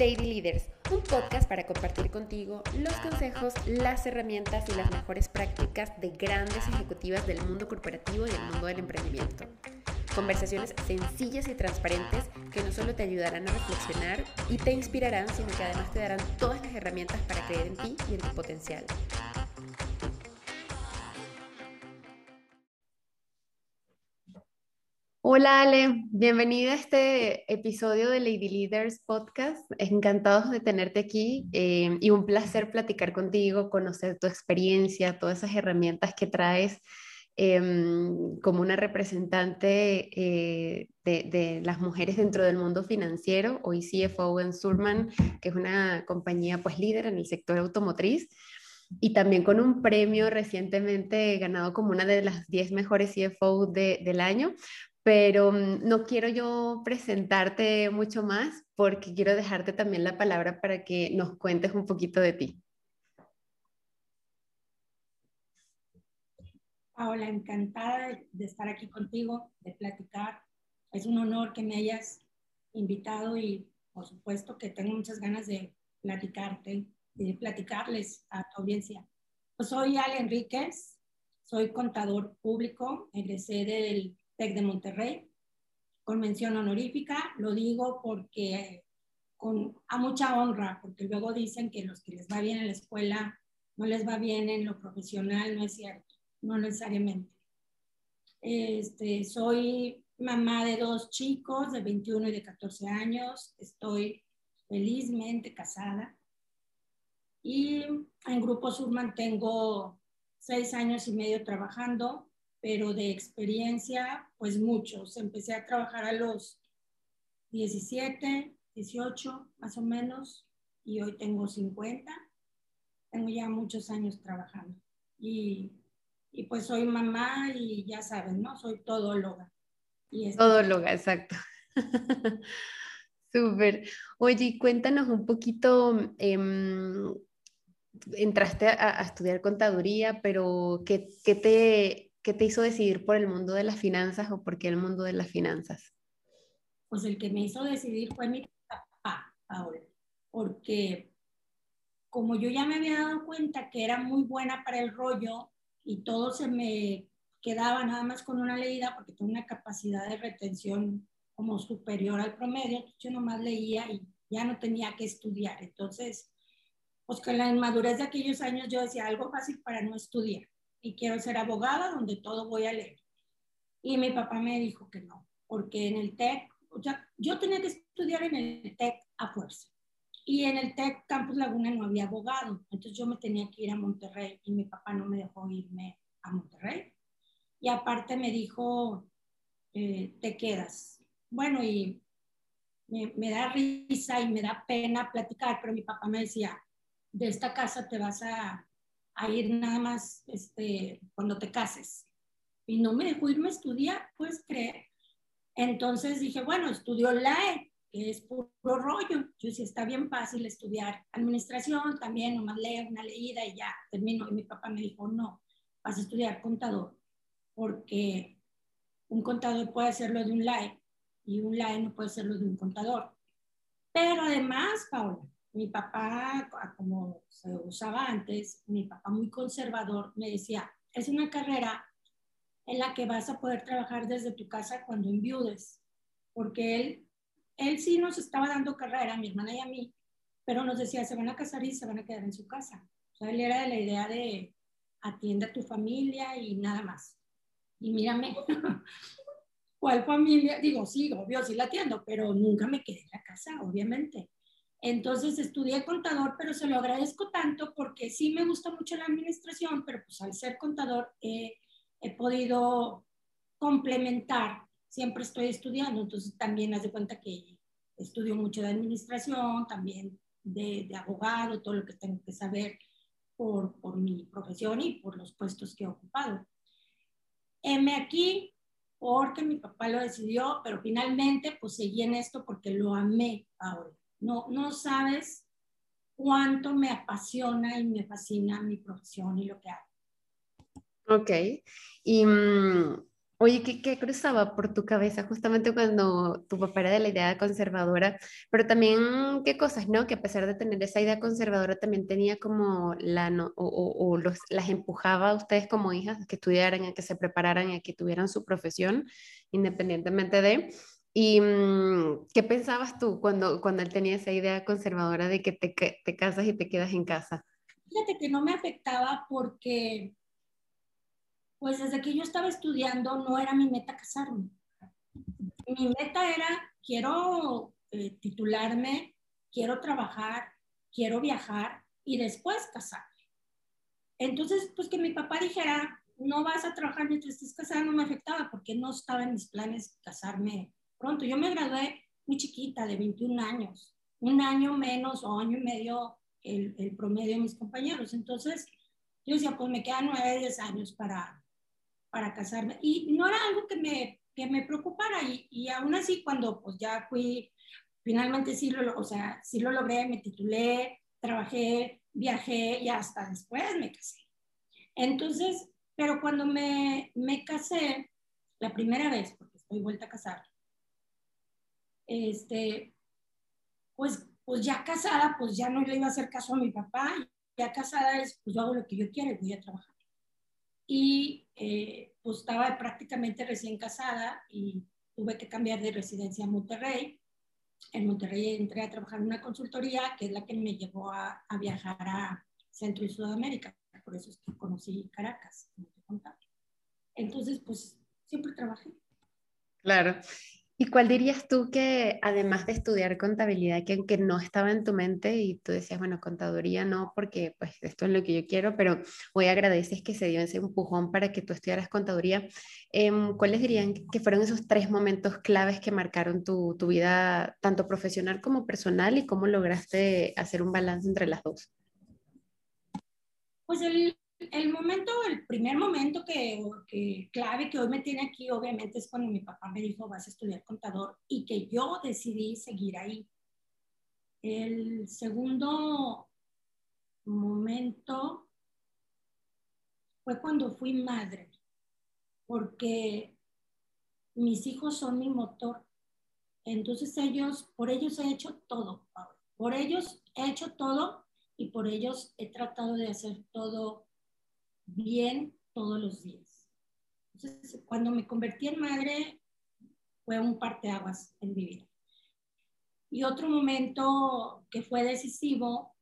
Lady Leaders, un podcast para compartir contigo los consejos, las herramientas y las mejores prácticas de grandes ejecutivas del mundo corporativo y el mundo del emprendimiento. Conversaciones sencillas y transparentes que no solo te ayudarán a reflexionar y te inspirarán, sino que además te darán todas las herramientas para creer en ti y en tu potencial. Hola Ale, bienvenida a este episodio de Lady Leaders Podcast. Encantados de tenerte aquí eh, y un placer platicar contigo, conocer tu experiencia, todas esas herramientas que traes em, como una representante eh, de, las mujeres dentro del mundo financiero, hoy CFO en Surman, que es una compañía pues líder en el sector automotriz y también con un premio recientemente ganado como una de las 10 mejores CFO del año pero mm, no quiero yo presentarte mucho más porque quiero dejarte también la palabra para que nos cuentes un poquito de ti. Paola, encantada de estar aquí contigo, de platicar. Es un honor que me hayas invitado y por supuesto que tengo muchas ganas de platicarte y de platicarles a tu audiencia. Pues soy Ale Enríquez, soy contador público, egresé del TEC de Monterrey, con mención honorífica. Lo digo porque con, a mucha honra, porque luego dicen que los que les va bien en la escuela no les va bien en lo profesional, no es cierto, no necesariamente. Este, soy mamá de dos chicos de 21 y de 14 años, estoy felizmente casada y en Grupo Surman tengo seis años y medio trabajando pero de experiencia, pues muchos. Empecé a trabajar a los 17, 18 más o menos, y hoy tengo 50. Tengo ya muchos años trabajando. Y, y pues soy mamá y ya saben, ¿no? Soy todóloga. Y todóloga, exacto. Súper. Oye, cuéntanos un poquito, em, entraste a, a, estudiar contaduría, pero ¿qué, qué te ¿Qué te hizo decidir por el mundo de las finanzas o por qué el mundo de las finanzas? Pues el que me hizo decidir fue mi papá ahora, porque como yo ya me había dado cuenta que era muy buena para el rollo y todo se me quedaba nada más con una leída porque tengo una capacidad de retención como superior al promedio, yo nomás leía y ya no tenía que estudiar. Entonces, pues con la inmadurez de aquellos años yo decía algo fácil para no estudiar y quiero ser abogada donde todo voy a leer. Y mi papá me dijo que no, porque en el TEC, o sea, yo tenía que estudiar en el TEC a fuerza. Y en el TEC Campus Laguna no había abogado, entonces yo me tenía que ir a Monterrey y mi papá no me dejó irme a Monterrey. Y aparte me dijo, eh, te quedas. Bueno, y me, me da risa y me da pena platicar, pero mi papá me decía, de esta casa te vas a a ir nada más este, cuando te cases. Y no me dejó irme a estudiar, puedes creer. Entonces dije, bueno, estudio LAE, que es puro rollo. Yo decía, está bien fácil estudiar administración, también nomás leo una leída y ya termino. Y mi papá me dijo, no, vas a estudiar contador, porque un contador puede hacerlo de un LAE y un LAE no puede hacerlo de un contador. Pero además, Paula, mi papá, como se usaba antes, mi papá muy conservador, me decía, es una carrera en la que vas a poder trabajar desde tu casa cuando enviudes, porque él, él sí nos estaba dando carrera, mi hermana y a mí, pero nos decía, se van a casar y se van a quedar en su casa. O sea, él era de la idea de atiende a tu familia y nada más. Y mírame, ¿cuál familia? Digo, sí, obvio, sí la atiendo, pero nunca me quedé en la casa, obviamente. Entonces estudié contador, pero se lo agradezco tanto porque sí me gusta mucho la administración, pero pues al ser contador he podido complementar, siempre estoy estudiando, entonces también haz de cuenta que estudio mucho de administración, también de, de abogado, todo lo que tengo que saber por, por, mi profesión y por los puestos que he ocupado. M aquí porque mi papá lo decidió, pero finalmente pues seguí en esto porque lo amé ahora. No, no sabes cuánto me apasiona y me fascina mi profesión y lo que hago. Ok. Y mm, Oye, ¿qué, cruzaba por tu cabeza justamente cuando tu papá era de la idea conservadora? Pero también, ¿qué cosas, no? Que a pesar de tener esa idea conservadora, también tenía como la, no, o, los, las empujaba a ustedes como hijas a que estudiaran, a que se prepararan, a que tuvieran su profesión, independientemente de... ¿Y mm, qué pensabas tú cuando, cuando él tenía esa idea conservadora de que te, te casas y te quedas en casa? Fíjate que no me afectaba porque pues desde que yo estaba estudiando no era mi meta casarme. Mi meta era, quiero eh, titularme, quiero trabajar, quiero viajar y después casarme. Entonces, pues que mi papá dijera, no vas a trabajar mientras estés casada, no me afectaba porque no estaba en mis planes casarme pronto. Yo me gradué muy chiquita, de 21 años, un año menos o año y medio el, el promedio de mis compañeros. Entonces, yo decía, pues me quedan 9, 10 años para, para casarme. Y no era algo que me, que me preocupara. Y, y aún así, cuando pues ya fui, finalmente sí lo, o sea, sí lo logré, me titulé, trabajé, viajé y hasta después me casé. Entonces, pero cuando me, me casé, la primera vez, porque estoy vuelta a casar, este, pues, pues ya casada, pues ya no le iba a hacer caso a mi papá, ya casada es, pues yo hago lo que yo quiero y voy a trabajar y eh, pues estaba prácticamente recién casada y tuve que cambiar de residencia a Monterrey. En Monterrey entré a trabajar en una consultoría que es la que me llevó a, a viajar a Centro y Sudamérica. Por eso es que conocí Caracas, como te contaba. Entonces, pues siempre trabajé. Claro. ¿Y cuál dirías tú que, además de estudiar contabilidad, que, que no estaba en tu mente y tú decías, bueno, contaduría no, porque pues esto es lo que yo quiero, pero hoy agradeces que se dio ese empujón para que tú estudiaras contaduría, eh, ¿cuáles dirían que fueron esos tres momentos claves que marcaron tu, tu vida, tanto profesional como personal, y cómo lograste hacer un balance entre las dos? Pues el, el momento, el primer momento que, que, clave que hoy me tiene aquí, obviamente, es cuando mi papá me dijo, vas a estudiar contador y que yo decidí seguir ahí. El segundo momento fue cuando fui madre, porque mis hijos son mi motor. Entonces ellos, por ellos he hecho todo, por ellos he hecho todo y por ellos he tratado de hacer todo bien todos los días. Entonces, cuando me convertí en madre, fue un parteaguas en mi vida. Y otro momento que fue decisivo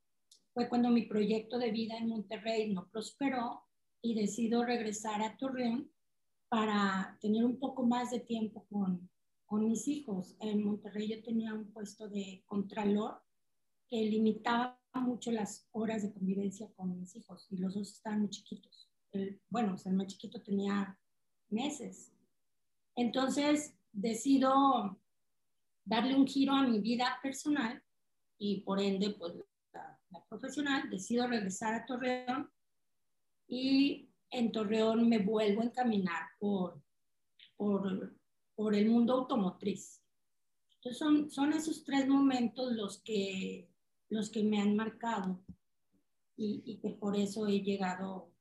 fue cuando mi proyecto de vida en Monterrey no prosperó y decido regresar a Torreón para tener un poco más de tiempo con, con mis hijos. En Monterrey yo tenía un puesto de contralor que limitaba mucho las horas de convivencia con mis hijos y los dos estaban muy chiquitos. El, bueno, el más chiquito tenía meses. Entonces decido darle un giro a mi vida personal y por ende, pues la, profesional, decido regresar a Torreón y en Torreón me vuelvo a encaminar por, por, por el mundo automotriz. Entonces son, son esos tres momentos los que los que me han marcado y, que por eso he llegado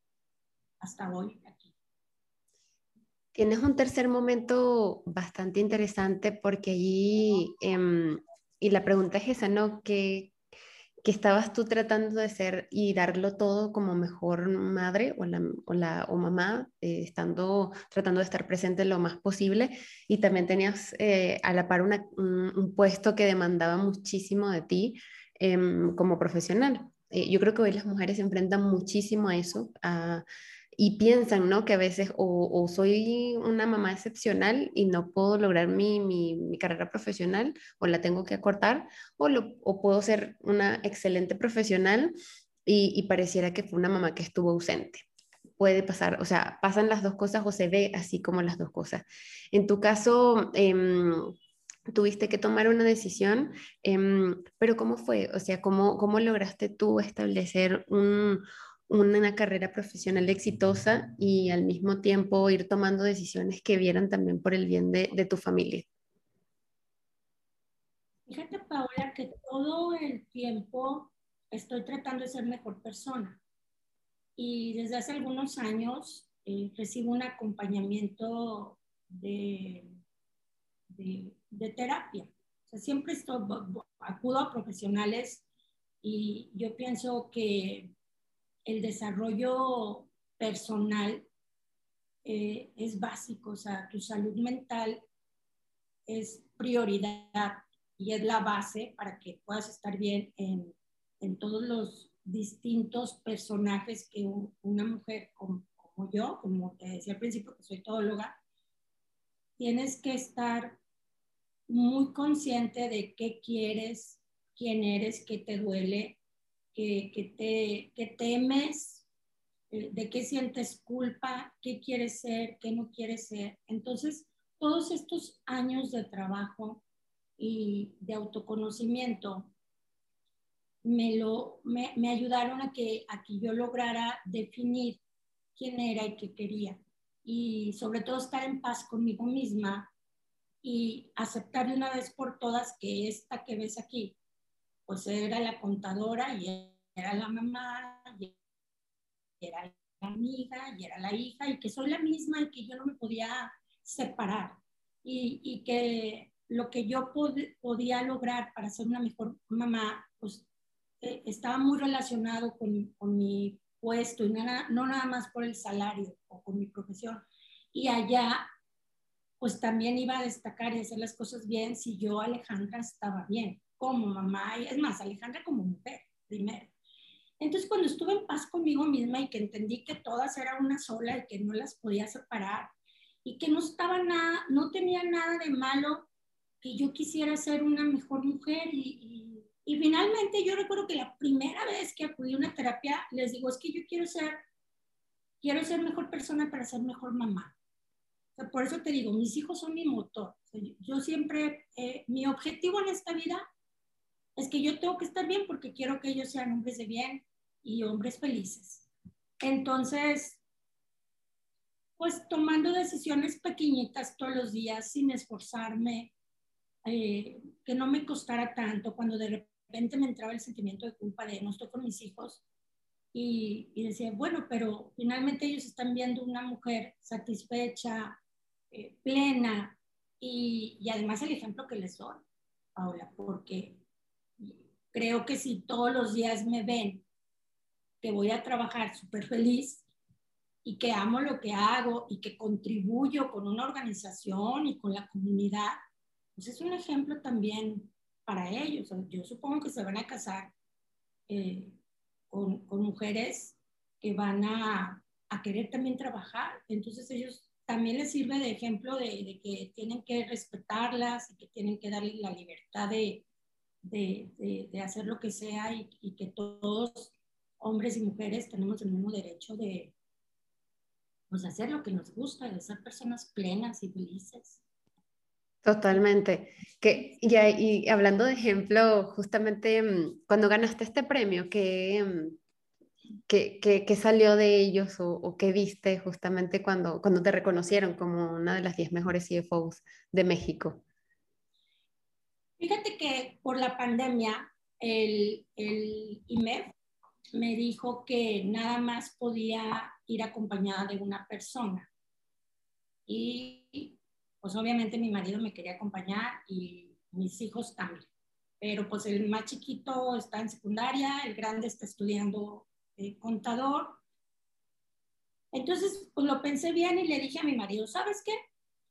hasta hoy aquí. Tienes un tercer momento bastante interesante porque allí, em, y la pregunta es esa, ¿no? ¿Qué, que estabas tú tratando de ser y darlo todo como mejor madre o, la, o, la, o mamá, eh, estando, tratando de estar presente lo más posible. Y también tenías eh, a la par un, un, puesto que demandaba muchísimo de ti, Em, como profesional. Eh, yo creo que hoy las mujeres se enfrentan muchísimo a eso y piensan, ¿no? Que a veces o, soy una mamá excepcional y no puedo lograr mi, mi, carrera profesional o la tengo que acortar o, lo, o puedo ser una excelente profesional y, y, pareciera que fue una mamá que estuvo ausente. Puede pasar, o sea, pasan las dos cosas o se ve así como las dos cosas. En tu caso, eh, tuviste que tomar una decisión, em, pero ¿cómo fue? O sea, ¿cómo, cómo lograste tú establecer una carrera profesional exitosa y al mismo tiempo ir tomando decisiones que vieran también por el bien de, de tu familia? Fíjate, Paola, que todo el tiempo estoy tratando de ser mejor persona. Y desde hace algunos años eh, recibo un acompañamiento de, de, terapia. O sea, siempre estoy, acudo a profesionales y yo pienso que el desarrollo personal eh, es básico, o sea, tu salud mental es prioridad y es la base para que puedas estar bien en, en todos los distintos personajes que una mujer como, como, yo, como te decía al principio que soy todóloga, tienes que estar muy consciente de qué quieres, quién eres, qué te duele, qué, qué te, qué temes, eh, de qué sientes culpa, qué quieres ser, qué no quieres ser. Entonces, todos estos años de trabajo y de autoconocimiento me, lo, me, me ayudaron a que, a que yo lograra definir quién era y qué quería. Y sobre todo estar en paz conmigo misma y aceptar de una vez por todas que esta que ves aquí, pues era la contadora y era la mamá, y era la amiga, y era la hija, y que soy la misma y que yo no me podía separar. Y, y que lo que yo podía lograr para ser una mejor mamá, pues eh, estaba muy relacionado con, con mi puesto y nada, no nada más por el salario o con mi profesión. Y allá, pues también iba a destacar y hacer las cosas bien si yo, Alejandra, estaba bien como mamá, y es más, Alejandra como mujer, primero. Entonces, cuando estuve en paz conmigo misma y que entendí que todas eran una sola y que no las podía separar y que no estaba nada, no tenía nada de malo que yo quisiera ser una mejor mujer y y finalmente yo recuerdo que la primera vez que acudí a una terapia, les digo, es que yo quiero ser, quiero ser mejor persona para ser mejor mamá. Por eso te digo, mis hijos son mi motor. yo siempre, eh, mi objetivo en esta vida es que yo tengo que estar bien porque quiero que ellos sean hombres de bien y hombres felices. Entonces, pues tomando decisiones pequeñitas todos los días sin esforzarme, eh, que no me costara tanto, cuando de repente me entraba el sentimiento de culpa de no estoy con mis hijos y, decía, bueno, pero finalmente ellos están viendo una mujer satisfecha, eh, plena y, y, además el ejemplo que les doy, Paula, porque creo que si todos los días me ven que voy a trabajar súper feliz y que amo lo que hago y que contribuyo con una organización y con la comunidad, pues es un ejemplo también para ellos. Yo supongo que se van a casar eh, con, con, mujeres que van a, a, querer también trabajar. Entonces ellos también les sirve de ejemplo de, que tienen que respetarlas y que tienen que darles la libertad de, de, hacer lo que sea y, que todos, hombres y mujeres, tenemos el mismo derecho de pues, hacer lo que nos gusta, de ser personas plenas y felices. Totalmente. Que, y, y, hablando de ejemplo, justamente mm, cuando ganaste este premio, ¿qué, qué, qué, salió de ellos o, o, qué viste justamente cuando, cuando te reconocieron como una de las 10 mejores CFOs de México? Fíjate que por la pandemia, el, el IMEF me dijo que nada más podía ir acompañada de una persona. Y pues obviamente mi marido me quería acompañar y mis hijos también. Pero pues el más chiquito está en secundaria, el grande está estudiando eh, contador. Entonces, pues lo pensé bien y le dije a mi marido, ¿sabes qué?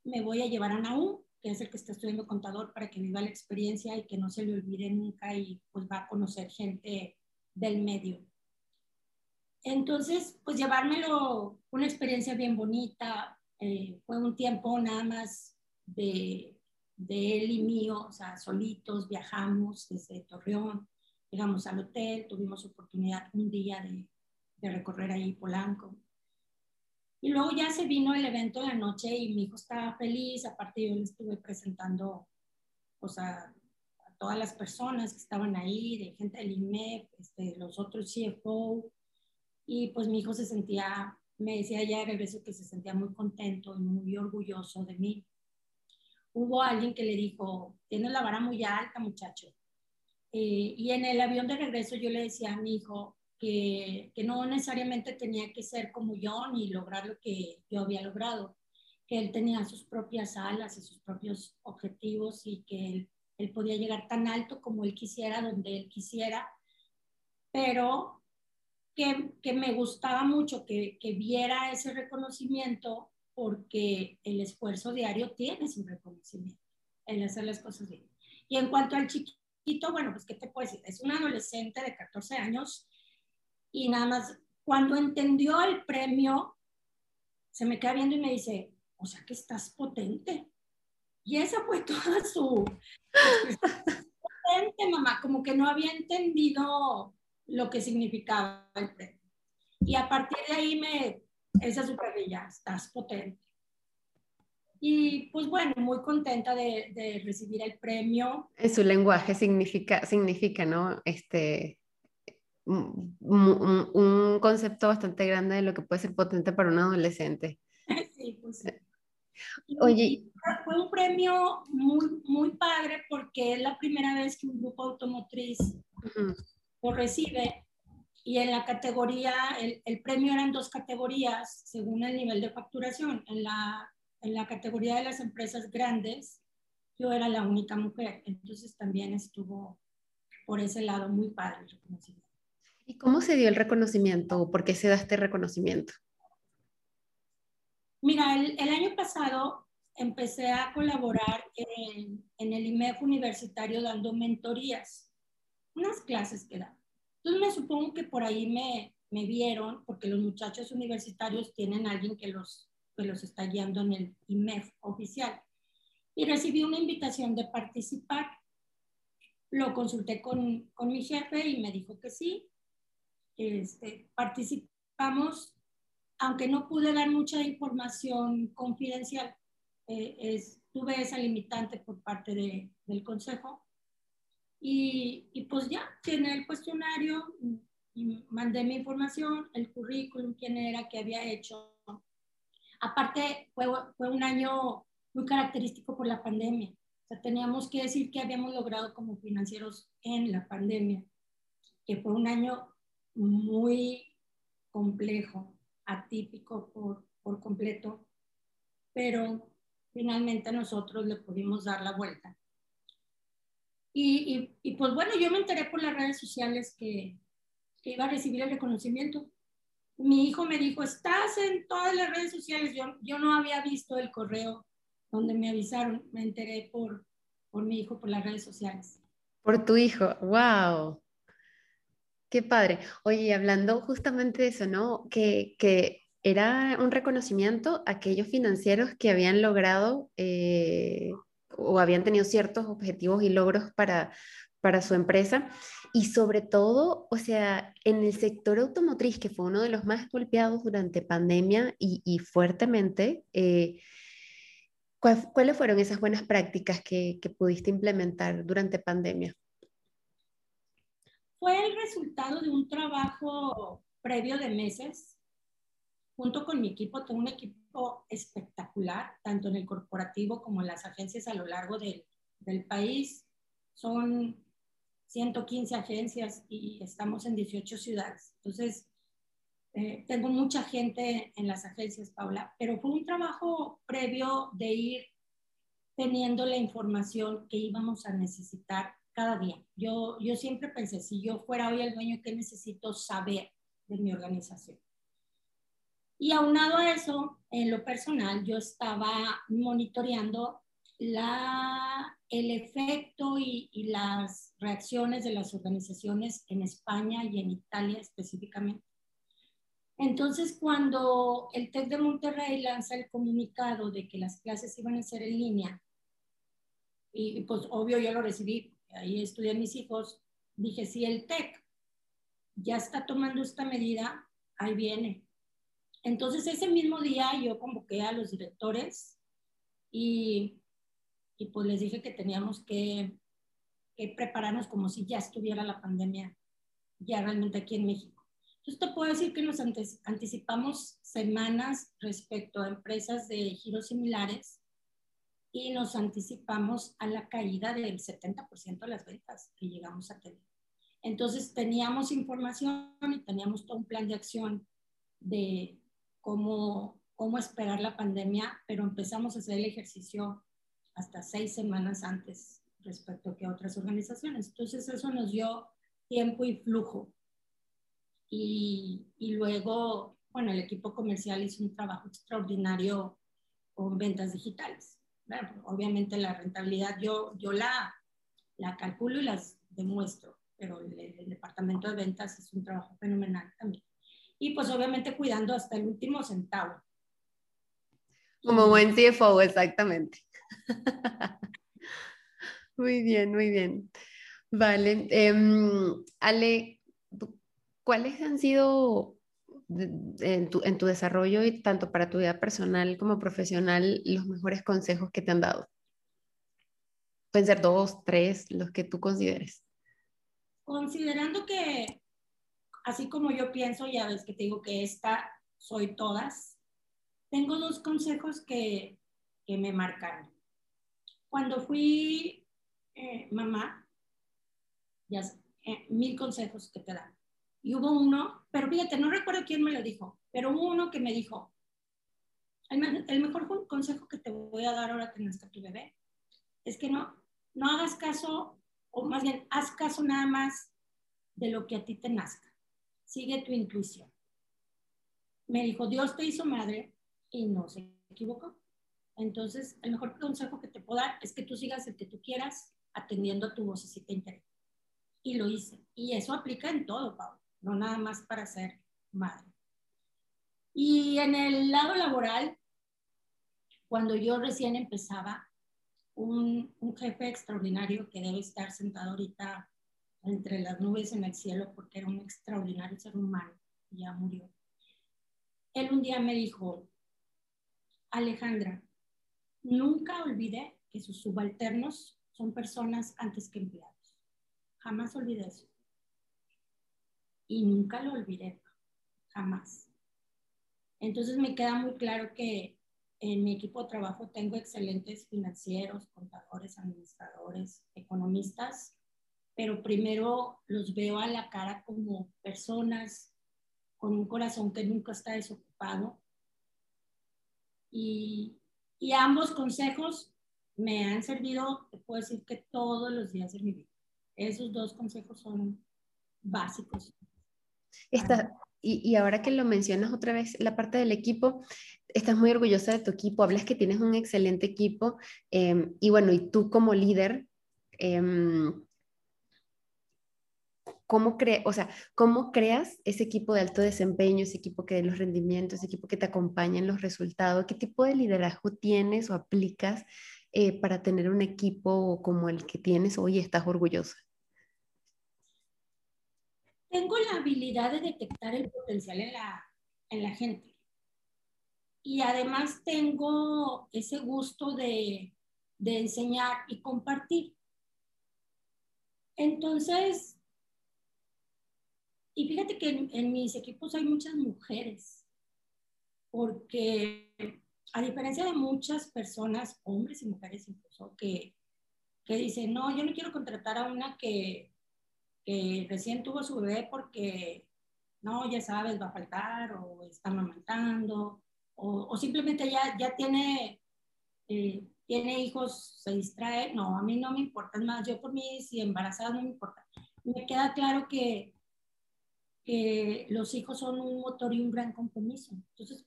Me voy a llevar a Naúm, que es el que está estudiando contador, para que viva la experiencia y que no se le olvide nunca y pues va a conocer gente del medio. Entonces, pues llevármelo, una experiencia bien bonita, eh, fue un tiempo nada más de, de, él y mío, o sea, solitos, viajamos desde Torreón, llegamos al hotel, tuvimos oportunidad un día de, de recorrer ahí Polanco. Y luego ya se vino el evento de la noche y mi hijo estaba feliz, aparte yo le estuve presentando pues, a, todas las personas que estaban ahí, de gente del IMEP, este, los otros CFO, y pues mi hijo se sentía me decía ya de regreso que se sentía muy contento y muy orgulloso de mí. Hubo alguien que le dijo, tienes la vara muy alta, muchacho. Eh, y en el avión de regreso yo le decía a mi hijo que, que no necesariamente tenía que ser como yo ni lograr lo que yo había logrado, que él tenía sus propias alas y sus propios objetivos y que él, él podía llegar tan alto como él quisiera, donde él quisiera, pero que, que me gustaba mucho que, que viera ese reconocimiento porque el esfuerzo diario tiene su reconocimiento, el hacer las cosas bien. Y en cuanto al chiquito, bueno, pues, ¿qué te puedo decir? Es un adolescente de 14 años y nada más, cuando entendió el premio, se me queda viendo y me dice, o sea que estás potente. Y esa fue toda su... potente, mamá, como que no había entendido lo que significaba el premio. Y a partir de ahí me, esa super bella, estás potente. Y pues bueno, muy contenta de, de, recibir el premio. En su lenguaje significa, significa ¿no? Este, un, un, un, concepto bastante grande de lo que puede ser potente para un adolescente. Sí, pues sí. Oye. Fue un premio muy, muy padre porque es la primera vez que un grupo automotriz lo recibe y en la categoría, el, el, premio eran dos categorías según el nivel de facturación. En la, en la categoría de las empresas grandes, yo era la única mujer, entonces también estuvo por ese lado muy padre el reconocimiento. ¿Y cómo se dio el reconocimiento o por qué se da este reconocimiento? Mira, el, el año pasado empecé a colaborar en, en el IMEF universitario dando mentorías, unas clases que daba. Entonces me supongo que por ahí me, me vieron, porque los muchachos universitarios tienen a alguien que los, que los está guiando en el IMEF oficial. Y recibí una invitación de participar. Lo consulté con, con mi jefe y me dijo que sí. Este, participamos, aunque no pude dar mucha información confidencial, eh, es, tuve esa limitante por parte de, del consejo y, y, pues ya, tiene el cuestionario, y mandé mi información, el currículum, quién era, qué había hecho. Aparte, fue, un año muy característico por la pandemia. O sea, teníamos que decir que habíamos logrado como financieros en la pandemia, que fue un año muy complejo, atípico por, completo, pero finalmente nosotros le pudimos dar la vuelta y, y, pues bueno, yo me enteré por las redes sociales que, iba a recibir el reconocimiento. Mi hijo me dijo, estás en todas las redes sociales. Yo, yo no había visto el correo donde me avisaron. Me enteré por, por mi hijo, por las redes sociales. Por tu hijo, wow. Qué padre. Oye, hablando justamente de eso, ¿no? Que, que era un reconocimiento a aquellos financieros que habían logrado eh, o habían tenido ciertos objetivos y logros para, para su empresa. Y sobre todo, o sea, en el sector automotriz, que fue uno de los más golpeados durante pandemia y, fuertemente, eh, ¿cuáles fueron esas buenas prácticas que, que pudiste implementar durante pandemia? Fue el resultado de un trabajo previo de meses junto con mi equipo, tengo un equipo espectacular, tanto en el corporativo como en las agencias a lo largo del, del país. Son 115 agencias y estamos en 18 ciudades. Entonces, eh, tengo mucha gente en las agencias, Paula, pero fue un trabajo previo de ir teniendo la información que íbamos a necesitar cada día. Yo, yo siempre pensé, si yo fuera hoy el dueño, ¿qué necesito saber de mi organización? Y aunado a eso, en lo personal, yo estaba monitoreando la, el efecto y, y, las reacciones de las organizaciones en España y en Italia específicamente. Entonces, cuando el TEC de Monterrey lanza el comunicado de que las clases iban a ser en línea, y pues obvio yo lo recibí, ahí estudian mis hijos, dije, si el TEC ya está tomando esta medida, ahí viene, entonces ese mismo día yo convoqué a los directores y, y pues les dije que teníamos que, que, prepararnos como si ya estuviera la pandemia ya realmente aquí en México. Entonces te puedo decir que nos anticipamos semanas respecto a empresas de giros similares y nos anticipamos a la caída del 70% de las ventas que llegamos a tener. Entonces teníamos información y teníamos todo un plan de acción de, cómo cómo esperar la pandemia, pero empezamos a hacer el ejercicio hasta seis semanas antes respecto que otras organizaciones. Entonces eso nos dio tiempo y flujo. Y, y luego, bueno, el equipo comercial hizo un trabajo extraordinario con ventas digitales. obviamente la rentabilidad yo, yo la, la calculo y las demuestro, pero el, el, departamento de ventas es un trabajo fenomenal también. Y pues obviamente cuidando hasta el último centavo. Como buen CFO, exactamente. muy bien, muy bien. Vale. Em, Ale, ¿cuáles han sido en tu, en tu desarrollo y tanto para tu vida personal como profesional los mejores consejos que te han dado? Pueden ser dos, tres, los que tú consideres. Considerando que, así como yo pienso, ya ves que te digo que esta soy todas, tengo dos consejos que, que me marcaron. Cuando fui eh, mamá, ya eh, mil consejos que te dan. Y hubo uno, pero fíjate, no recuerdo quién me lo dijo, pero hubo uno que me dijo, el, el mejor consejo que te voy a dar ahora que nazca tu bebé es que no, no hagas caso, o más bien, haz caso nada más de lo que a ti te nazca. Sigue tu intuición. Me dijo, Dios te hizo madre y no se equivocó. Entonces, el mejor consejo que te puedo dar es que tú sigas el que tú quieras atendiendo a tu vocecita interior. Y lo hice. Y eso aplica en todo, Pablo, no nada más para ser madre. Y en el lado laboral, cuando yo recién empezaba, un, un, jefe extraordinario que debe estar sentado ahorita entre las nubes en el cielo porque era un extraordinario ser humano, ya murió. Él un día me dijo, Alejandra, nunca olvidé que sus subalternos son personas antes que empleados. Jamás olvidé eso. Y nunca lo olvidé, jamás. Entonces me queda muy claro que en mi equipo de trabajo tengo excelentes financieros, contadores, administradores, economistas, pero primero los veo a la cara como personas con un corazón que nunca está desocupado y, y ambos consejos me han servido, te puedo decir que todos los días de mi vida. Esos dos consejos son básicos. y, y, ahora que lo mencionas otra vez, la parte del equipo, estás muy orgullosa de tu equipo, hablas que tienes un excelente equipo eh, y bueno, y tú como líder, eh, ¿Cómo, cre o sea, ¿Cómo creas ese equipo de alto desempeño, ese equipo que dé los rendimientos, ese equipo que te acompaña en los resultados? ¿Qué tipo de liderazgo tienes o aplicas eh, para tener un equipo como el que tienes hoy y estás orgullosa? Tengo la habilidad de detectar el potencial en la, en la gente. Y además tengo ese gusto de, de enseñar y compartir. Entonces, y fíjate que en, mis equipos hay muchas mujeres, porque a diferencia de muchas personas, hombres y mujeres incluso, que, que dicen, no, yo no quiero contratar a una que, que recién tuvo su bebé porque, no, ya sabes, va a faltar, o está amamantando, o, o simplemente ya, ya tiene, eh, tiene hijos, se distrae. No, a mí no me importa, es más, yo por mí, si embarazada no me importa. Me queda claro que que los hijos son un motor y un gran compromiso. Entonces,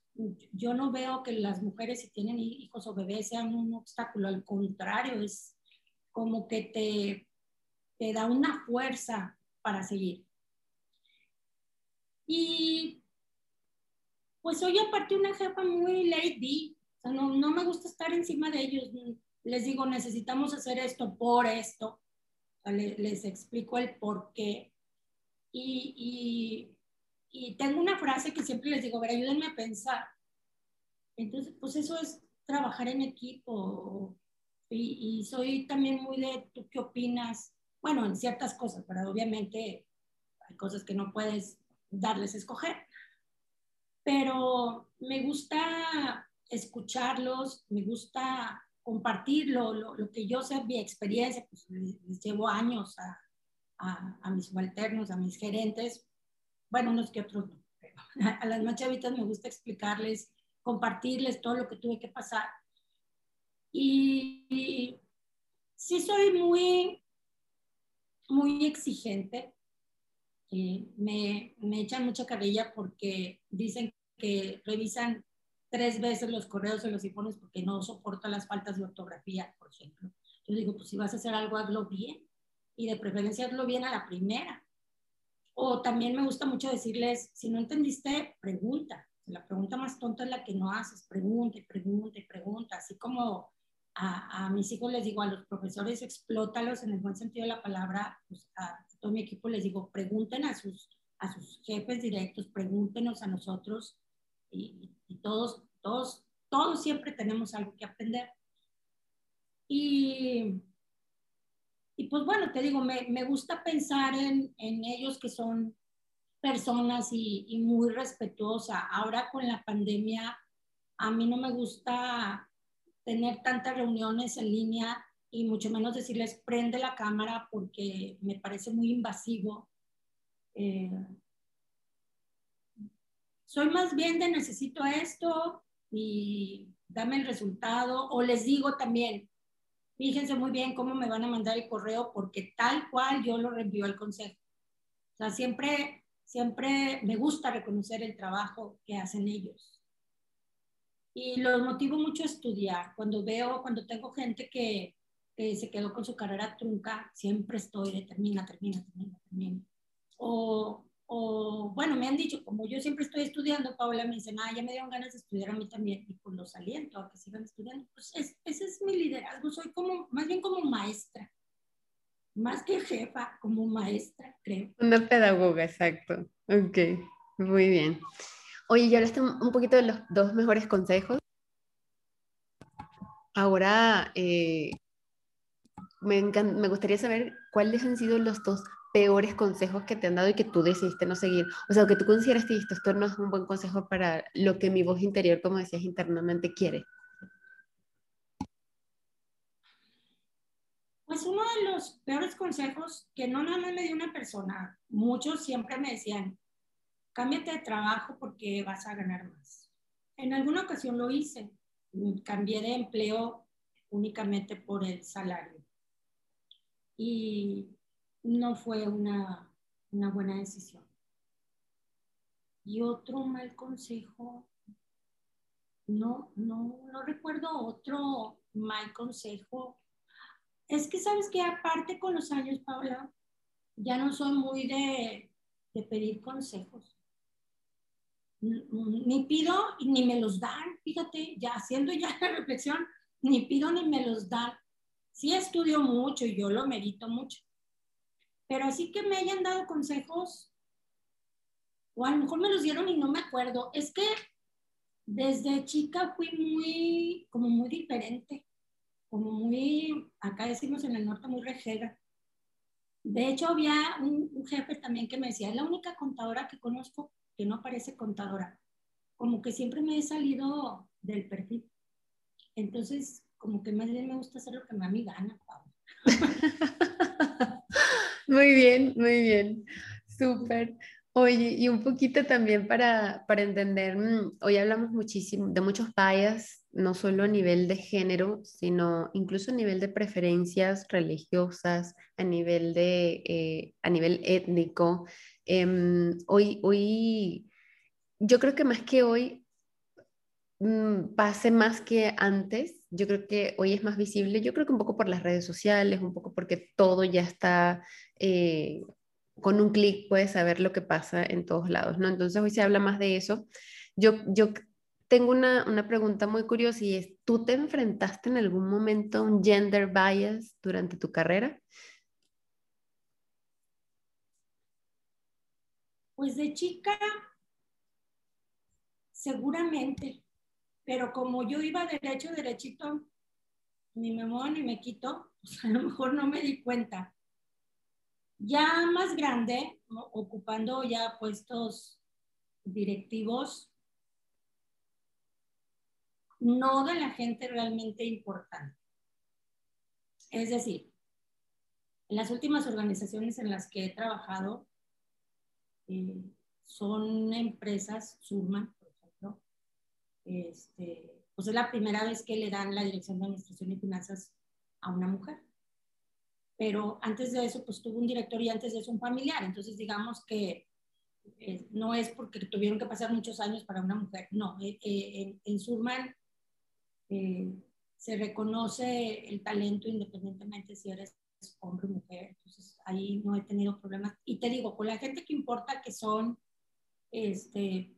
yo no veo que las mujeres si tienen hijos o bebés sean un obstáculo, al contrario, es como que te, te da una fuerza para seguir. Y pues soy aparte una jefa muy lady, o sea, no, no, me gusta estar encima de ellos. Les digo, necesitamos hacer esto por esto. les, les explico el por qué y, y, tengo una frase que siempre les digo, a ver, ayúdenme a pensar. Entonces, pues eso es trabajar en equipo. Y, y, soy también muy de, ¿tú qué opinas? Bueno, en ciertas cosas, pero obviamente hay cosas que no puedes darles a escoger. Pero me gusta escucharlos, me gusta compartir lo, lo, lo que yo sé, mi experiencia, pues les llevo años a, a, mis subalternos, a mis gerentes, bueno, unos que otros no, pero a las más chavitas me gusta explicarles compartirles todo lo que tuve que pasar. Y, sí soy muy, muy exigente. me, me echan mucha carrilla porque dicen que revisan tres veces los correos de los informes porque no soporto las faltas de ortografía, por ejemplo. Yo digo, pues si vas a hacer algo, hazlo bien. Y de preferencia hazlo bien a la primera. O también me gusta mucho decirles, si no entendiste, pregunta. La pregunta más tonta es la que no haces. Pregunta y pregunta y pregunta. Así como a, a, mis hijos les digo, a los profesores, explótalos en el buen sentido de la palabra. Pues a, todo mi equipo les digo, pregunten a sus, a sus jefes directos, pregúntenos a nosotros. Y, y todos, todos, todos siempre tenemos algo que aprender. Y, y pues bueno, te digo, me, me gusta pensar en, en, ellos que son personas y, muy respetuosas. Ahora con la pandemia, a mí no me gusta tener tantas reuniones en línea y mucho menos decirles prende la cámara porque me parece muy invasivo. Eh, soy más bien de necesito esto y dame el resultado o les digo también, fíjense muy bien cómo me van a mandar el correo porque tal cual yo lo reenvío al consejo. O sea, siempre, siempre me gusta reconocer el trabajo que hacen ellos. Y los motivo mucho a estudiar. Cuando veo, cuando tengo gente que, que se quedó con su carrera trunca, siempre estoy de termina, termina, termina, termina. O, o bueno, me han dicho, como yo siempre estoy estudiando, Paula me dice, ah, ya me dieron ganas de estudiar a mí también, y pues los aliento a que sigan estudiando. Pues ese es mi liderazgo, soy como, más bien como maestra, más que jefa, como maestra, creo. Una pedagoga, exacto. Ok, muy bien. Oye, ya hablaste un poquito de los dos mejores consejos. Ahora, eh, me, me gustaría saber cuáles han sido los dos peores consejos que te han dado y que tú decidiste no seguir? O sea, que tú consideras que esto no es un buen consejo para lo que mi voz interior, como decías, internamente quiere. Pues uno de los peores consejos que no nada más me dio una persona, muchos siempre me decían, cámbiate de trabajo porque vas a ganar más. En alguna ocasión lo hice, cambié de empleo únicamente por el salario. Y no fue una, una buena decisión. Y otro mal consejo, no, no, no recuerdo otro mal consejo. Es que sabes que aparte con los años, Paula, ya no soy muy de, de pedir consejos. Ni pido ni me los dan, fíjate, ya haciendo ya la reflexión, ni pido ni me los dan. Sí estudio mucho y yo lo medito mucho, pero así que me hayan dado consejos, o a lo mejor me los dieron y no me acuerdo, es que desde chica fui muy, como muy diferente, como muy, acá decimos en el norte, muy rejega. De hecho, había un, jefe también que me decía, es la única contadora que conozco que no parece contadora. Como que siempre me he salido del perfil. Entonces, como que más bien me gusta hacer lo que me da mi gana, Muy bien, muy bien. Súper. Oye, y un poquito también para, para entender, mm, hoy hablamos muchísimo de muchos bias, no solo a nivel de género, sino incluso a nivel de preferencias religiosas, a nivel, de, eh, a nivel étnico. Em, hoy, hoy, yo creo que más que hoy, mm, pase más que antes, yo creo que hoy es más visible, yo creo que un poco por las redes sociales, un poco porque todo ya está, eh, con un clic puedes saber lo que pasa en todos lados, ¿no? Entonces hoy se habla más de eso. Yo, yo tengo una, una pregunta muy curiosa y es, ¿tú te enfrentaste en algún momento a un gender bias durante tu carrera? Pues de chica, seguramente, pero como yo iba derecho, derechito, ni me muevo ni me quito, pues a lo mejor no me di cuenta. Ya más grande, ocupando ya puestos directivos, no de la gente realmente importante. Es decir, en las últimas organizaciones en las que he trabajado, eh, son empresas, Surman, este, pues es la primera vez que le dan la dirección de administración y finanzas a una mujer. Pero antes de eso, pues tuvo un director y antes de eso un familiar. Entonces, digamos que eh, no es porque tuvieron que pasar muchos años para una mujer. No, eh, eh, en, en, Surman se reconoce el talento independientemente si eres hombre o mujer. Entonces, ahí no he tenido problemas. Y te digo, con la gente que importa, que son este,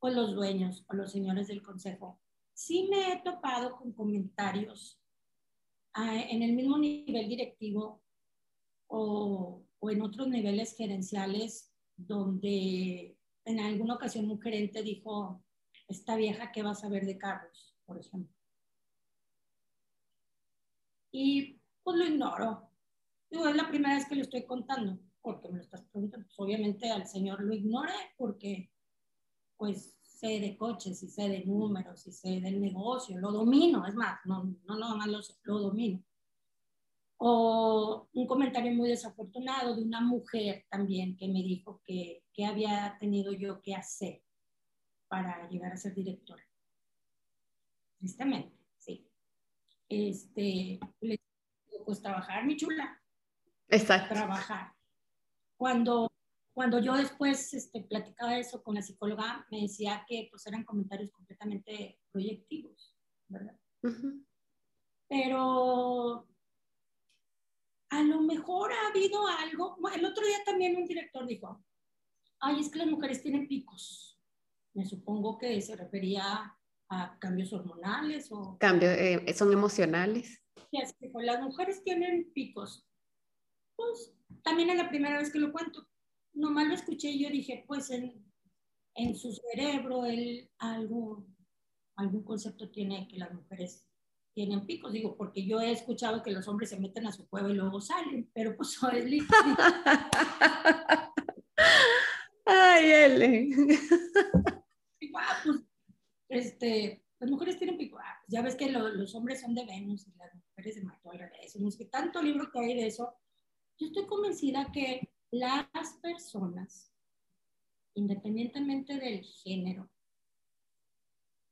pues los dueños o los señores del consejo, sí me he topado con comentarios en el mismo nivel directivo o, o, en otros niveles gerenciales donde en alguna ocasión un gerente dijo, esta vieja, ¿qué va a saber de carros? Por ejemplo. Y pues lo ignoro. Digo, es la primera vez que lo estoy contando, porque me lo estás preguntando. Pues, obviamente al señor lo ignoré porque pues sé de coches y sé de números y sé del negocio, lo domino, es más, no, no nada más lo, lo domino. O un comentario muy desafortunado de una mujer también que me dijo que, que había tenido yo que hacer para llegar a ser directora. Tristemente, sí. Este, pues trabajar, mi chula. Exacto. Trabajar. Cuando cuando yo después este, platicaba eso con la psicóloga, me decía que pues eran comentarios completamente proyectivos, ¿verdad? Pero a lo mejor ha habido algo, el otro día también un director dijo, ay, es que las mujeres tienen picos. Me supongo que se refería a cambios hormonales o... Cambios, eh, son emocionales. Sí, así dijo, las mujeres tienen picos. Pues también es la primera vez que lo cuento nomás lo escuché y yo dije, pues en, en su cerebro él algo, algún concepto tiene que las mujeres tienen picos, digo, porque yo he escuchado que los hombres se meten a su cueva y luego salen, pero pues es listo. Ay, Ellen. Ah, pues, este, las mujeres tienen picos, ah, pues, ya ves que los hombres son de Venus y las mujeres de Marte al revés, no sé tanto libro que hay de eso. Yo estoy convencida que las personas, independientemente del género,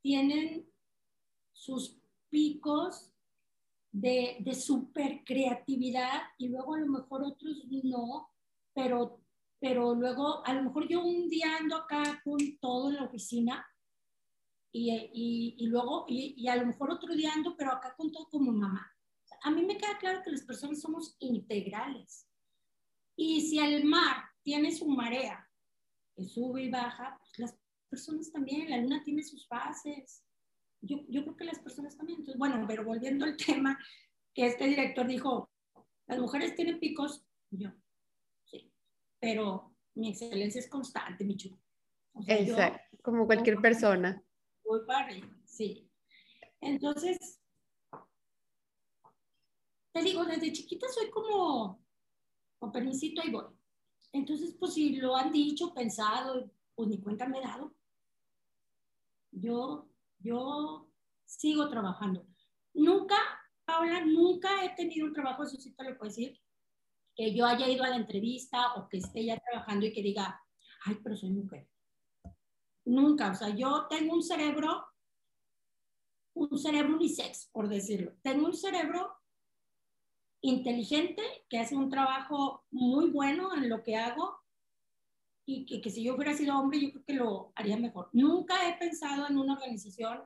tienen sus picos de, de super creatividad y luego a lo mejor otros no, pero, pero luego a lo mejor yo un día ando acá con todo en la oficina y, y, luego, y, y, a lo mejor otro día ando, pero acá con todo como mamá. A mí me queda claro que las personas somos integrales. Y si el mar tiene su marea, que sube y baja, pues las personas también, la luna tiene sus fases. Yo, yo creo que las personas también. Entonces, bueno, pero volviendo al tema, que este director dijo, las mujeres tienen picos, yo, sí, pero mi excelencia es constante, mi chulo. Exacto, como cualquier persona. Voy para arriba, sí. Entonces, te digo, desde chiquita soy como con permisito, ahí voy. Entonces, pues si lo han dicho, pensado, pues ni cuenta me he dado. Yo, yo sigo trabajando. Nunca, Paula, nunca he tenido un trabajo, eso sí te lo puedo decir, que yo haya ido a la entrevista o que esté ya trabajando y que diga, ay, pero soy mujer. Nunca, o sea, yo tengo un cerebro, un cerebro unisex, por decirlo. Tengo un cerebro inteligente, que hace un trabajo muy bueno en lo que hago y que, que, si yo hubiera sido hombre yo creo que lo haría mejor. Nunca he pensado en una organización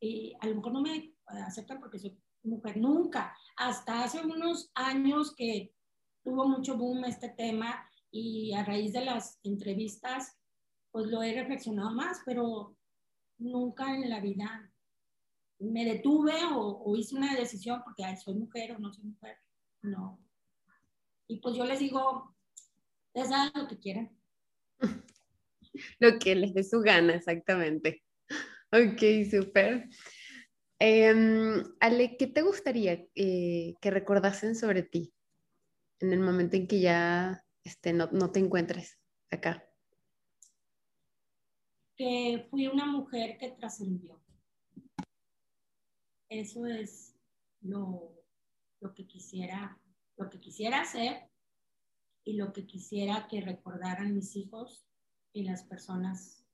y a lo mejor no me aceptan porque soy mujer, nunca. Hasta hace unos años que tuvo mucho boom este tema y a raíz de las entrevistas pues lo he reflexionado más, pero nunca en la vida me detuve o, hice una decisión porque soy mujer o no soy mujer. No. Y pues yo les digo, les hagan lo que quieran. lo que les dé su gana, exactamente. Ok, súper. Em, Ale, ¿qué te gustaría eh, que recordasen sobre ti en el momento en que ya este, no, no te encuentres acá? Que fui una mujer que trascendió eso es lo, que quisiera, lo que quisiera hacer y lo que quisiera que recordaran mis hijos y las personas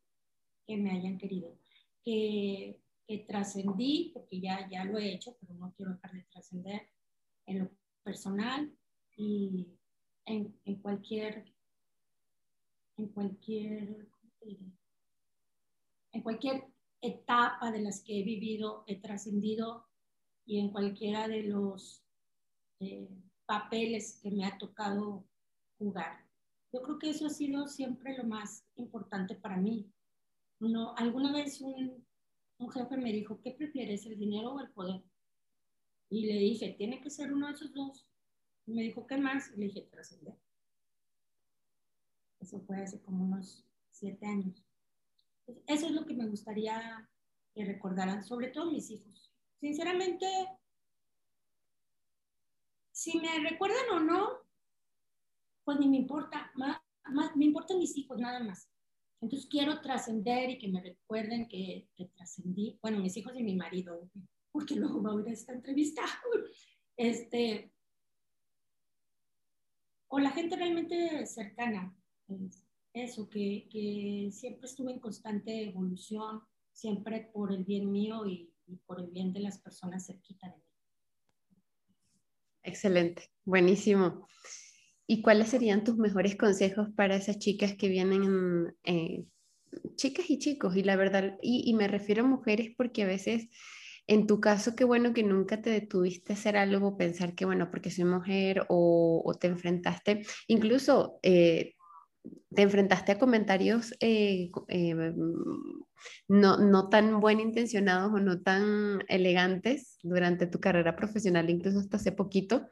que me hayan querido. que, que trascendí, porque ya, ya lo he hecho, pero no quiero dejar de trascender en lo personal y en, en cualquier, en cualquier, en cualquier etapa de las que he vivido, he trascendido y en cualquiera de los eh, papeles que me ha tocado jugar. Yo creo que eso ha sido siempre lo más importante para mí. No, alguna vez un, un jefe me dijo, ¿qué prefieres, el dinero o el poder? Y le dije, tiene que ser uno de esos dos. Y me dijo, ¿qué más? Y le dije, trascender. Eso fue hace como unos siete años. Eso es lo que me gustaría que recordaran, sobre todo mis hijos. Sinceramente, si me recuerdan o no, pues ni me importa, más, me importan mis hijos nada más. Entonces quiero trascender y que me recuerden que, que trascendí, bueno, mis hijos y mi marido, porque luego va a oír esta entrevista. Este, o la gente realmente cercana, eso, que, que, siempre estuve en constante evolución, siempre por el bien mío y, y por el bien de las personas cerquita de mí. Excelente, buenísimo. ¿Y cuáles serían tus mejores consejos para esas chicas que vienen, eh, chicas y chicos? Y la verdad, y, me refiero a mujeres porque a veces, en tu caso, qué bueno que nunca te detuviste a hacer algo, pensar que, bueno, porque soy mujer o, te enfrentaste, incluso eh, te enfrentaste a comentarios eh, no, no tan buen intencionados o no tan elegantes durante tu carrera profesional, incluso hasta hace poquito.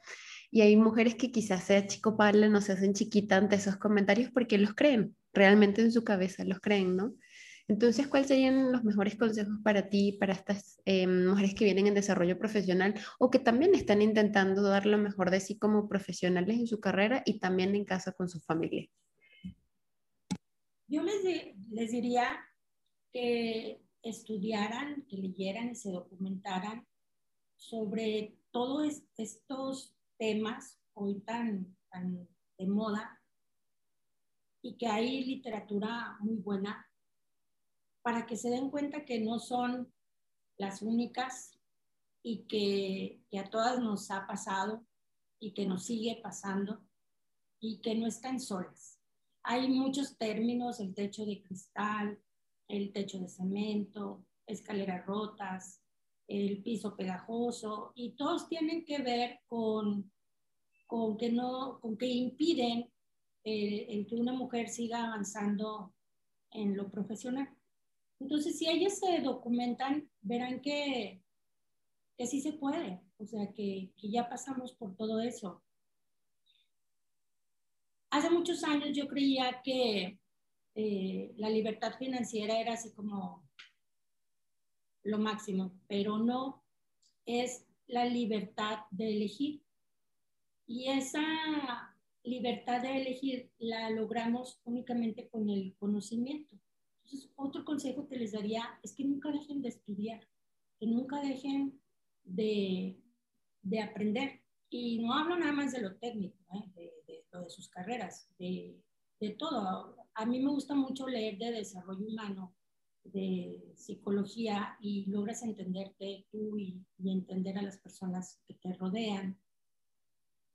Y hay mujeres que quizás sea chico padre, no se hacen chiquita ante esos comentarios porque los creen, realmente en su cabeza los creen, ¿no? Entonces, ¿cuáles serían los mejores consejos para ti, para estas eh, mujeres que vienen en desarrollo profesional o que también están intentando dar lo mejor de sí como profesionales en su carrera y también en casa con su familia? Yo les, les diría que estudiaran, que leyeran y se documentaran sobre todos estos temas hoy tan, tan de moda y que hay literatura muy buena para que se den cuenta que no son las únicas y que, que, a todas nos ha pasado y que nos sigue pasando y que no están solas. Hay muchos términos, el techo de cristal, el techo de cemento, escaleras rotas, el piso pegajoso, y todos tienen que ver con, con, que, no, con que impiden el, que una mujer siga avanzando en lo profesional. Entonces, si ellas se documentan, verán que, que sí se puede, o sea, que, que ya pasamos por todo eso. Hace muchos años yo creía que eh, la libertad financiera era así como lo máximo, pero no es la libertad de elegir. Y esa libertad de elegir la logramos únicamente con el conocimiento. Entonces, otro consejo que les daría es que nunca dejen de estudiar, que nunca dejen de, de aprender. Y no hablo nada más de lo técnico, ¿eh? De, de, sus carreras, de, de todo a mí me gusta mucho leer de desarrollo humano, de psicología y logras entenderte tú y, entender a las personas que te rodean.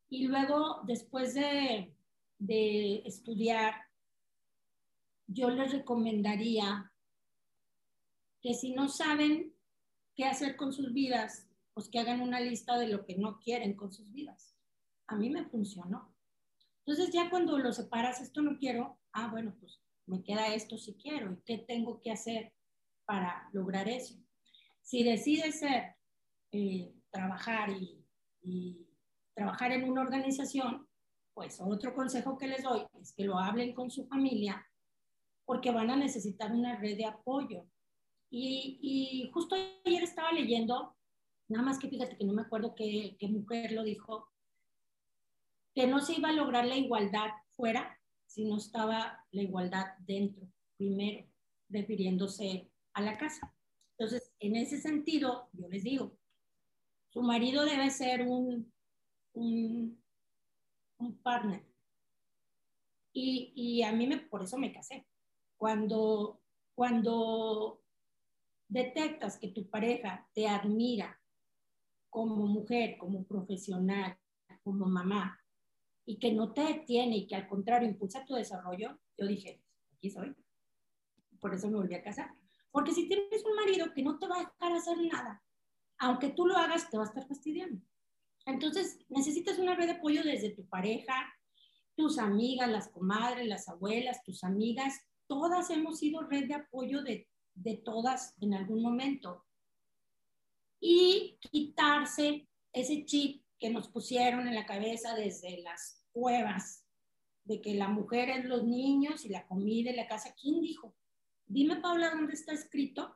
Y luego, después de, de estudiar, yo les recomendaría que si no saben qué hacer con sus vidas, pues que hagan una lista de lo que no quieren con sus vidas. A mí me funcionó. Entonces ya cuando lo separas, esto no quiero, ah, bueno, pues me queda esto si quiero y qué tengo que hacer para lograr eso. Si decides ser, eh, trabajar y, trabajar en una organización, pues otro consejo que les doy es que lo hablen con su familia porque van a necesitar una red de apoyo. Y, justo ayer estaba leyendo, nada más que fíjate que no me acuerdo qué, qué mujer lo dijo, que no se iba a lograr la igualdad fuera si no estaba la igualdad dentro, primero, refiriéndose a la casa. Entonces, en ese sentido, yo les digo, su marido debe ser un, un, un partner. Y, y, a mí me, por eso me casé. Cuando, cuando detectas que tu pareja te admira como mujer, como profesional, como mamá, y que no te detiene y que al contrario impulsa tu desarrollo, yo dije, aquí soy. Por eso me volví a casar. Porque si tienes un marido que no te va a dejar hacer nada, aunque tú lo hagas, te va a estar fastidiando. Entonces, necesitas una red de apoyo desde tu pareja, tus amigas, las comadres, las abuelas, tus amigas, todas hemos sido red de apoyo de, de todas en algún momento. Y quitarse ese chip que nos pusieron en la cabeza desde las cuevas, de que la mujer es los niños y la comida y la casa. ¿Quién dijo? Dime, Paula, ¿dónde está escrito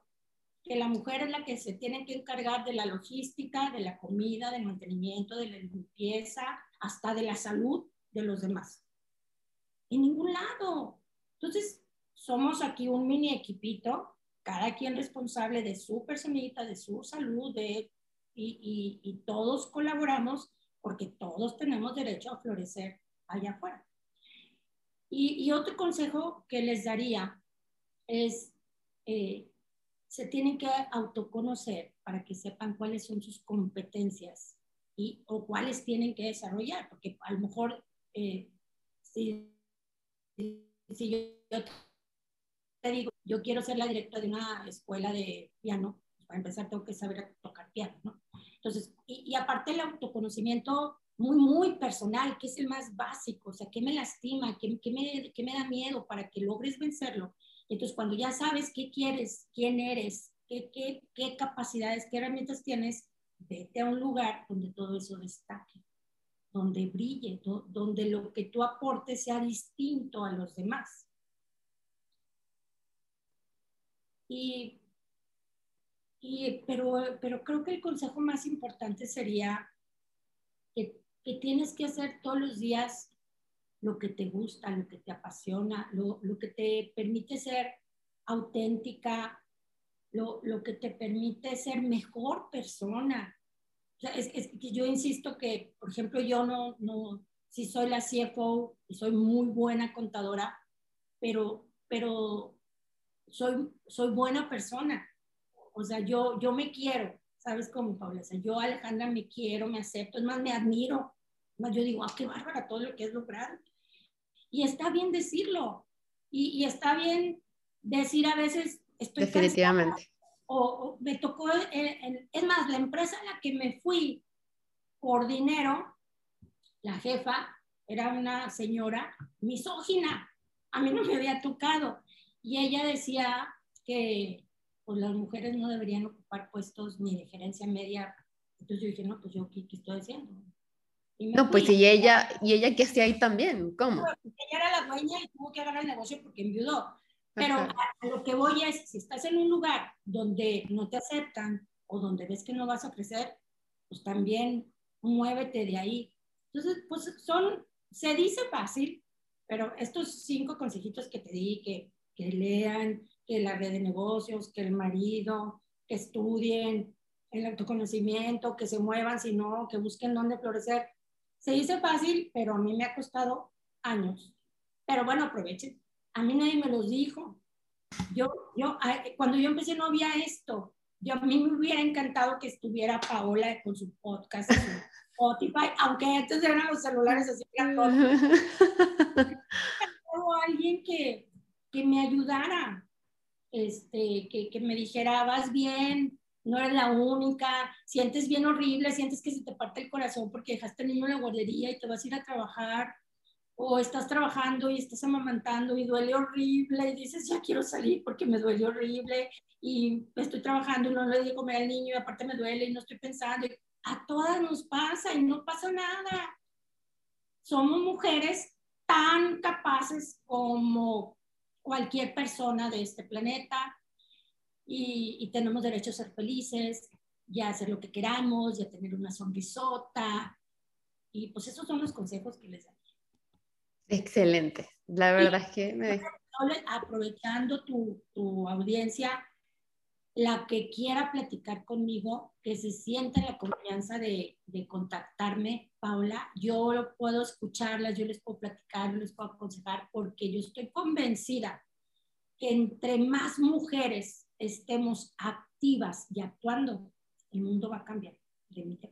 que la mujer es la que se tiene que encargar de la logística, de la comida, del mantenimiento, de la limpieza, hasta de la salud de los demás? En ningún lado. Entonces, somos aquí un mini equipito, cada quien responsable de su personita, de su salud, de, y, y todos colaboramos porque todos tenemos derecho a florecer allá afuera. Y, y, otro consejo que les daría es, eh, se tienen que autoconocer para que sepan cuáles son sus competencias y, o cuáles tienen que desarrollar, porque a lo mejor eh, si, si yo, te digo, yo quiero ser la directora de una escuela de piano, para empezar tengo que saber tocar piano, ¿no? Entonces, y, y aparte el autoconocimiento muy, muy personal, que es el más básico, o sea, ¿qué me lastima? ¿Qué, qué, me, qué me da miedo para que logres vencerlo? Entonces, cuando ya sabes qué quieres, quién eres, qué, qué, qué capacidades, qué herramientas tienes, vete a un lugar donde todo eso destaque, donde brille, donde lo que tú aportes sea distinto a los demás. Y, y, pero, pero creo que el consejo más importante sería que, que tienes que hacer todos los días lo que te gusta, lo que te apasiona, lo, lo que te permite ser auténtica, lo, lo, que te permite ser mejor persona. O sea, es, es, que yo insisto que, por ejemplo, yo no, no, si soy la CFO y soy muy buena contadora, pero, pero soy, soy buena persona. O sea, yo, yo me quiero, ¿sabes cómo, Paula? O sea, yo, Alejandra, me quiero, me acepto, es más, me admiro. Más yo digo, ah, qué bárbara todo lo que es lograr. Y está bien decirlo. Y, y está bien decir a veces, estoy Definitivamente. o, me tocó, es más, la empresa en la que me fui por dinero, la jefa era una señora misógina. A mí no me había tocado. Y ella decía que pues, las mujeres no deberían ocupar puestos ni de gerencia media. Entonces yo dije, no, pues yo, ¿qué, qué estoy haciendo? No, pues y ella, y ella qué hacía ahí también, ¿cómo? ella era la dueña y tuvo que agarrar el negocio porque enviudó. Pero a, lo que voy es, si estás en un lugar donde no te aceptan o donde ves que no vas a crecer, pues también muévete de ahí. Entonces, pues son, se dice fácil, pero estos cinco consejitos que te di, que, que lean, que la red de negocios, que el marido, que estudien, el autoconocimiento, que se muevan, sino que busquen dónde florecer, se dice fácil, pero a mí me ha costado años. Pero bueno, aprovechen. A mí nadie me los dijo. Yo, yo, cuando yo empecé no había esto. Yo, a mí me hubiera encantado que estuviera Paola con su podcast, su Spotify, aunque antes eran los celulares así que o alguien que, que me ayudara, este, que, que me dijera, vas bien, no eres la única, sientes bien horrible, sientes que se te parte el corazón porque dejaste al niño en la guardería y te vas a ir a trabajar, o estás trabajando y estás amamantando y duele horrible y dices, ya quiero salir porque me duele horrible y estoy trabajando y no le di comer al niño y aparte me duele y no estoy pensando. A todas nos pasa y no pasa nada. Somos mujeres tan capaces como cualquier persona de este planeta y, tenemos derecho a ser felices, ya a hacer lo que queramos, ya tener una sonrisota. Y pues esos son los consejos que les daría. Excelente. La verdad es que me... Aprovechando tu, tu audiencia, la que quiera platicar conmigo, que se sienta en la confianza de, de, contactarme, Paula, yo puedo escucharlas, yo les puedo platicar, yo les puedo aconsejar, porque yo estoy convencida que entre más mujeres estemos activas y actuando, el mundo va a cambiar. De mí te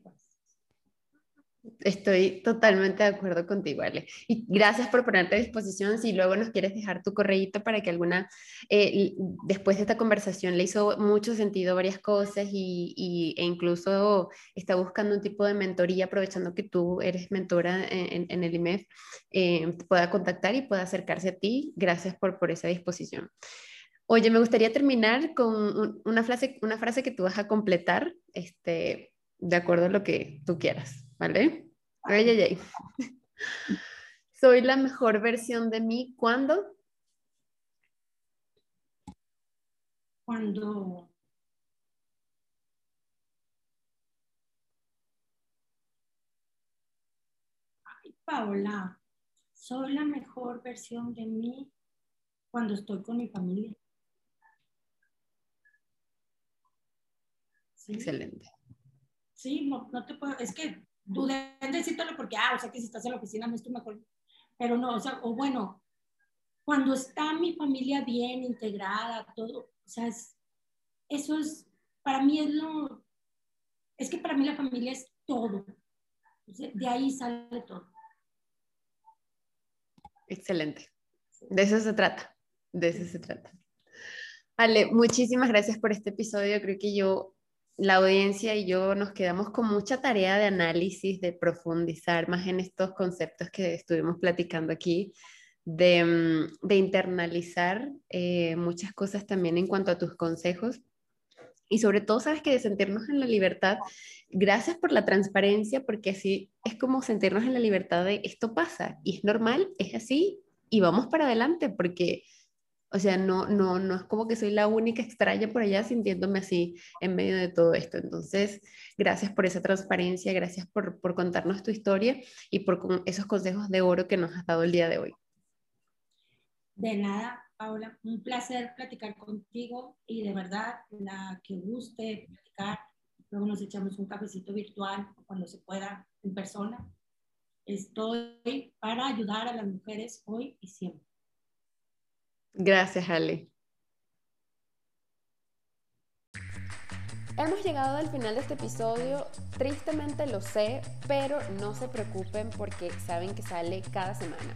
Estoy totalmente de acuerdo contigo, Ale. Y gracias por ponerte a disposición. Si luego nos quieres dejar tu correíto para que alguna, eh, después de esta conversación, le hizo mucho sentido varias cosas y, e incluso está buscando un tipo de mentoría, aprovechando que tú eres mentora en, el IMEF, eh, pueda contactar y pueda acercarse a ti. Gracias por, por esa disposición. Oye, me gustaría terminar con una frase, una frase que tú vas a completar, este, de acuerdo a lo que tú quieras. ¿Vale? Ay, ay, ay. Soy la mejor versión de mí cuando. Cuando. Ay, Paola, soy la mejor versión de mí cuando estoy con mi familia. Excelente. Sí, no, no te puedo, es que dudé en decírtelo porque, ah, o sea, que si estás en la oficina no estoy mejor. Pero no, o sea, o bueno, cuando está mi familia bien integrada, todo, o sea, eso es, para mí es lo, es que para mí la familia es todo. de ahí sale todo. Excelente. De eso se trata. De eso se trata. Ale, muchísimas gracias por este episodio. Creo que yo la audiencia y yo nos quedamos con mucha tarea de análisis, de profundizar más en estos conceptos que estuvimos platicando aquí, de, mm, internalizar eh, muchas cosas también en cuanto a tus consejos. Y sobre todo, sabes que de sentirnos en la libertad, gracias por la transparencia, porque así es como sentirnos en la libertad de esto pasa y es normal, es así y vamos para adelante, porque o sea, no, no, no es como que soy la única extraña por allá sintiéndome así en medio de todo esto. Entonces, gracias por esa transparencia, gracias por, por contarnos tu historia y por esos consejos de oro que nos has dado el día de hoy. De nada, Paula, un placer platicar contigo y de verdad, la que guste platicar, luego nos echamos un cafecito virtual cuando se pueda en persona. Estoy para ayudar a las mujeres hoy y siempre. Gracias, Ale. Hemos llegado al final de este episodio, tristemente lo sé, pero no se preocupen porque saben que sale cada semana.